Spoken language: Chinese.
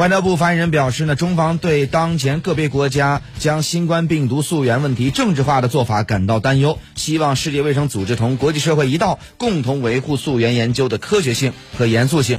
外交部发言人表示呢中方对当前个别国家将新冠病毒溯源问题政治化的做法感到担忧希望世界卫生组织同国际社会一道共同维护溯源研究的科学性和严肃性。